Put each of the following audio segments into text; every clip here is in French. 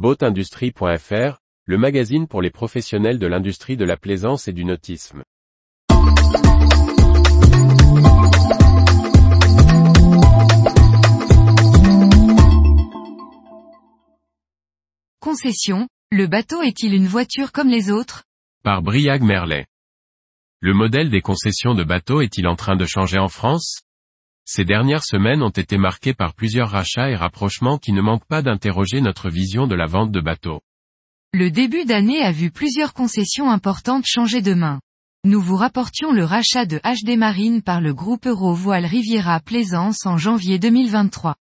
Boatindustrie.fr, le magazine pour les professionnels de l'industrie de la plaisance et du nautisme. Concession, le bateau est-il une voiture comme les autres? Par Briag Merlet. Le modèle des concessions de bateaux est-il en train de changer en France? Ces dernières semaines ont été marquées par plusieurs rachats et rapprochements qui ne manquent pas d'interroger notre vision de la vente de bateaux. Le début d'année a vu plusieurs concessions importantes changer de main. Nous vous rapportions le rachat de HD Marine par le groupe Eurovoile Riviera Plaisance en janvier 2023.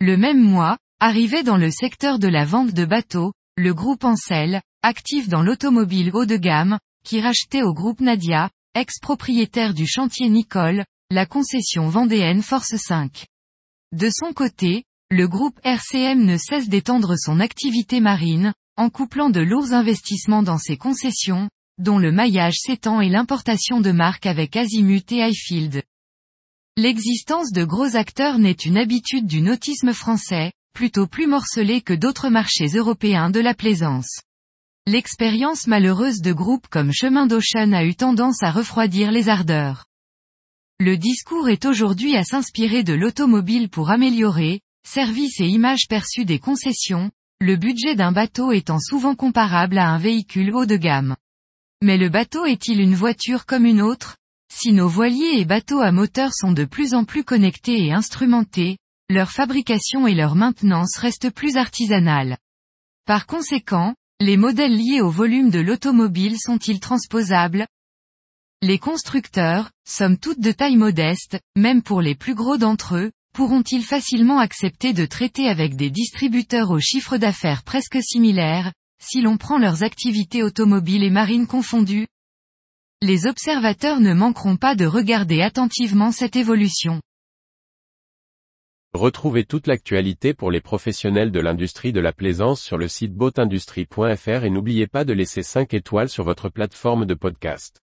Le même mois, arrivait dans le secteur de la vente de bateaux, le groupe Ancel, actif dans l'automobile haut de gamme, qui rachetait au groupe Nadia, ex-propriétaire du chantier Nicole, la concession vendéenne Force 5. De son côté, le groupe RCM ne cesse d'étendre son activité marine, en couplant de lourds investissements dans ses concessions, dont le maillage s'étend et l'importation de marques avec Azimut et Highfield. L'existence de gros acteurs n'est une habitude du nautisme français, plutôt plus morcelé que d'autres marchés européens de la plaisance. L'expérience malheureuse de groupes comme Chemin d'Ocean a eu tendance à refroidir les ardeurs. Le discours est aujourd'hui à s'inspirer de l'automobile pour améliorer, services et images perçues des concessions, le budget d'un bateau étant souvent comparable à un véhicule haut de gamme. Mais le bateau est-il une voiture comme une autre? Si nos voiliers et bateaux à moteur sont de plus en plus connectés et instrumentés, leur fabrication et leur maintenance restent plus artisanales. Par conséquent, les modèles liés au volume de l'automobile sont-ils transposables? Les constructeurs, somme toute de taille modeste, même pour les plus gros d'entre eux, pourront-ils facilement accepter de traiter avec des distributeurs au chiffre d'affaires presque similaires, si l'on prend leurs activités automobiles et marines confondues? Les observateurs ne manqueront pas de regarder attentivement cette évolution. Retrouvez toute l'actualité pour les professionnels de l'industrie de la plaisance sur le site boatindustrie.fr et n'oubliez pas de laisser 5 étoiles sur votre plateforme de podcast.